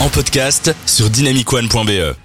en podcast sur dynamicone.be.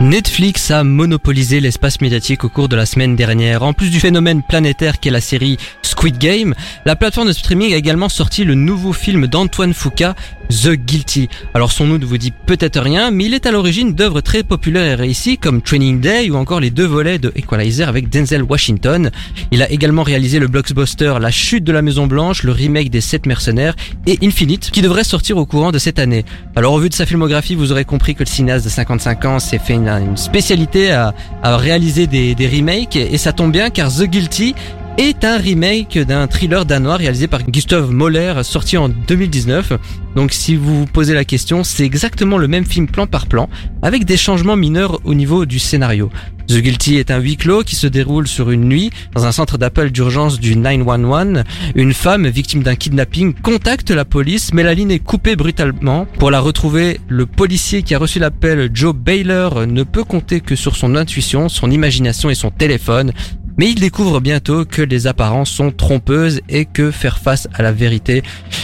Netflix a monopolisé l'espace médiatique au cours de la semaine dernière. En plus du phénomène planétaire qu'est la série Squid Game, la plateforme de streaming a également sorti le nouveau film d'Antoine Foucault, The Guilty. Alors son nom ne vous dit peut-être rien, mais il est à l'origine d'œuvres très populaires et réussies comme Training Day ou encore les deux volets de Equalizer avec Denzel Washington. Il a également réalisé le blockbuster La chute de la Maison Blanche, le remake des Sept mercenaires et Infinite qui devrait sortir au courant de cette année. Alors au vu de sa filmographie, vous aurez compris que le cinéaste de 55 ans s'est fait une, spécialité à, réaliser des remakes et ça tombe bien car The Guilty est un remake d'un thriller danois réalisé par Gustav Moller sorti en 2019. Donc si vous vous posez la question, c'est exactement le même film plan par plan avec des changements mineurs au niveau du scénario. The Guilty est un huis clos qui se déroule sur une nuit dans un centre d'appel d'urgence du 911. Une femme victime d'un kidnapping contacte la police mais la ligne est coupée brutalement. Pour la retrouver, le policier qui a reçu l'appel, Joe Baylor, ne peut compter que sur son intuition, son imagination et son téléphone. Mais il découvre bientôt que les apparences sont trompeuses et que faire face à la vérité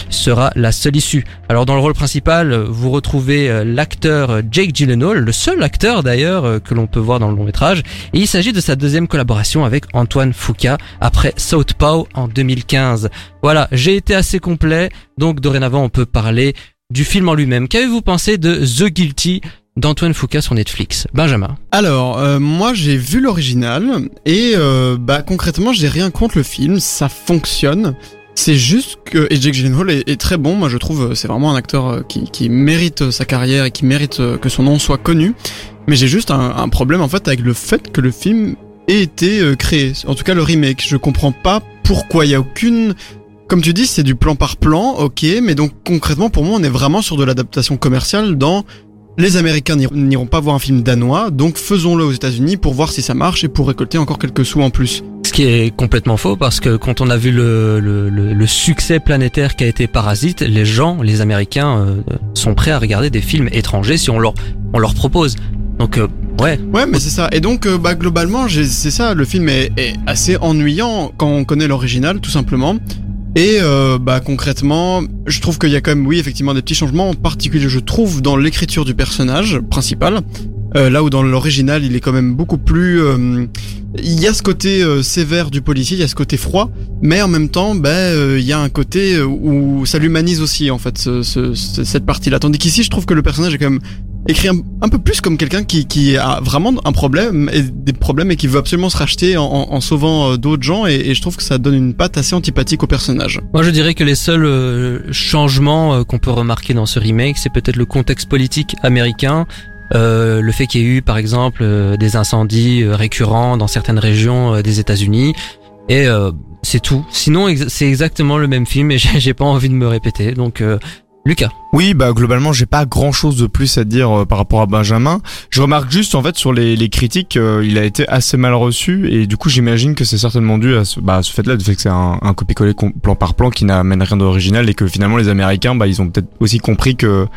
sera la seule issue. Alors dans le rôle principal, vous retrouvez euh, l'acteur Jake Gyllenhaal, le seul acteur d'ailleurs euh, que l'on peut voir dans le long métrage, et il s'agit de sa deuxième collaboration avec Antoine Foucault après Southpaw en 2015. Voilà, j'ai été assez complet, donc dorénavant on peut parler du film en lui-même. Qu'avez-vous pensé de The Guilty d'Antoine Foucault sur Netflix. Benjamin. Alors, euh, moi j'ai vu l'original et euh, bah concrètement j'ai rien contre le film, ça fonctionne. C'est juste que et Jake Gyllenhaal est, très bon, moi je trouve c'est vraiment un acteur qui, qui, mérite sa carrière et qui mérite que son nom soit connu. Mais j'ai juste un, problème en fait avec le fait que le film ait été euh, créé, en tout cas le remake. Je comprends pas pourquoi il y a aucune comme tu dis, c'est du plan par plan, ok, mais donc concrètement pour moi on est vraiment sur de l'adaptation commerciale dans les Américains n'iront pas voir un film danois, donc faisons-le aux États-Unis pour voir si ça marche et pour récolter encore quelques sous en plus. Ce qui est complètement faux parce que quand on a vu le, le, le, succès planétaire qu'a été Parasite, les gens, les Américains, euh, sont prêts à regarder des films étrangers si on leur, on leur propose. Donc euh, ouais. Ouais, mais c'est ça. Et donc euh, bah globalement, c'est ça. Le film est, est assez ennuyant quand on connaît l'original, tout simplement. Et euh, bah concrètement, je trouve qu'il y a quand même, oui, effectivement, des petits changements. En particulier, je trouve dans l'écriture du personnage principal. Euh, là où dans l'original, il est quand même beaucoup plus. Euh, il y a ce côté euh, sévère du policier, il y a ce côté froid, mais en même temps, bah, euh, il y a un côté où ça l'humanise aussi en fait ce, ce, cette partie-là. Tandis qu'ici, je trouve que le personnage est quand même écrit un, peu plus comme quelqu'un qui, qui, a vraiment un problème et des problèmes et qui veut absolument se racheter en, en, sauvant euh, d'autres gens et, et, je trouve que ça donne une patte assez antipathique au personnage. Moi je dirais que les seuls euh, changements euh, qu'on peut remarquer dans ce remake c'est peut-être le contexte politique américain euh, le fait qu'il y ait eu par exemple des incendies récurrents dans certaines régions des États-Unis et c'est tout. Sinon c'est exactement le même film et j'ai pas envie de me répéter donc Lucas. Oui, bah globalement, j'ai pas grand chose de plus à dire euh, par rapport à Benjamin. Je remarque juste en fait sur les, les critiques, euh, il a été assez mal reçu et du coup, j'imagine que c'est certainement dû à ce, bah, ce fait-là, du fait que c'est un, un copier-coller plan par plan qui n'amène rien d'original et que finalement les Américains, bah, ils ont peut-être aussi compris que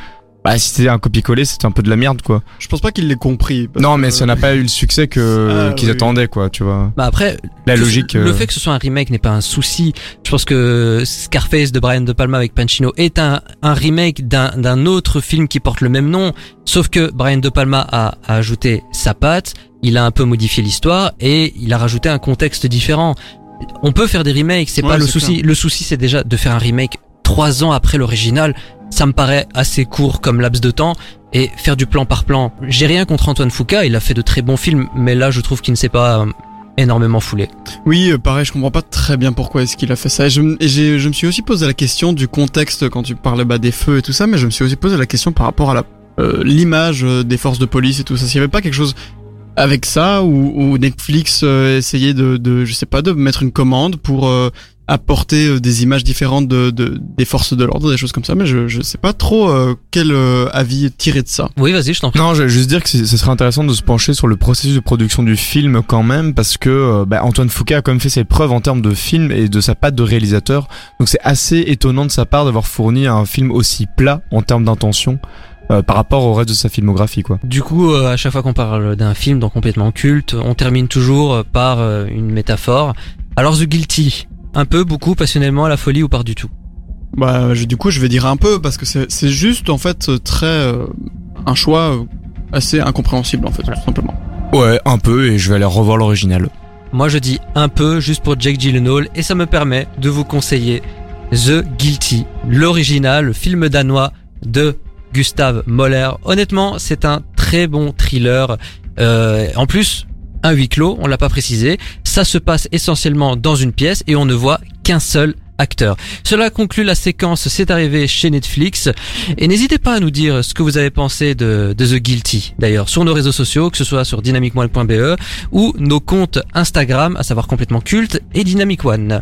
bah si c'était un copier-coller, c'était un peu de la merde quoi. Je pense pas qu'il l'ait compris. Non, mais ça n'a pas eu le succès que ah, qu'ils attendaient quoi, tu vois. Bah après, la logique. Le euh, fait que ce soit un remake n'est pas un souci. Je pense que Scarface de Brian De Palma avec Pacino est un un remake d'un d'un autre film qui porte le même nom, sauf que Brian De Palma a, a ajouté sa patte, il a un peu modifié l'histoire et il a rajouté un contexte différent. On peut faire des remakes, c'est pas le souci. Clair. Le souci c'est déjà de faire un remake trois ans après l'original ça me paraît assez court comme laps de temps et faire du plan par plan. J'ai rien contre Antoine Foucault, il a fait de très bons films, mais là je trouve qu'il ne s'est pas euh, énormément foulé. Oui, euh, pareil, je comprends pas très bien pourquoi est-ce qu'il a fait ça. Et je, me suis aussi posé la question du contexte quand tu parlais bah, des feux et tout ça, mais je me suis aussi posé la question par rapport à la euh, l'image des forces de police et tout ça. S'il y avait pas quelque chose avec ça ou, Netflix essayait de, je sais pas, de mettre une commande pour apporter euh, des images différentes de, de, des forces de l'ordre, des choses comme ça, mais je, je sais pas trop euh, quel euh, avis tirer de ça. Oui, vas-y, je t'en prie. Non, je vais juste dire que ce serait intéressant de se pencher sur le processus de production du film quand même, parce que bah, Antoine Foucault a quand même fait ses preuves en termes de film et de sa patte de réalisateur, donc c'est assez étonnant de sa part d'avoir fourni un film aussi plat en termes d'intention. Euh, par rapport au reste de sa filmographie quoi. Du coup, euh, à chaque fois qu'on parle d'un film donc complètement culte, on termine toujours par euh, une métaphore Alors The Guilty, un peu, beaucoup, passionnellement, à la folie ou pas du tout Bah, je- du coup, je vais dire un peu parce que c'est juste en fait très euh, un choix euh, assez incompréhensible en fait, tout simplement. Ouais, un peu, et je vais aller revoir l'original. Moi je dis un peu juste pour Jake Gyllenhaal et ça me permet de vous conseiller The Guilty, l'original, le film danois de Gustav Moller. Honnêtement, c'est un très bon thriller. Euh, en plus, un huis clos, on l'a pas précisé. Ça se passe essentiellement dans une pièce et on ne voit qu'un seul acteur. Cela conclut la séquence C'est arrivé chez Netflix. Et n'hésitez pas à nous dire ce que vous avez pensé de, The Guilty, d'ailleurs, sur nos réseaux sociaux, que ce soit sur dynamicone.be ou nos comptes Instagram, à savoir complètement culte et Dynamic One.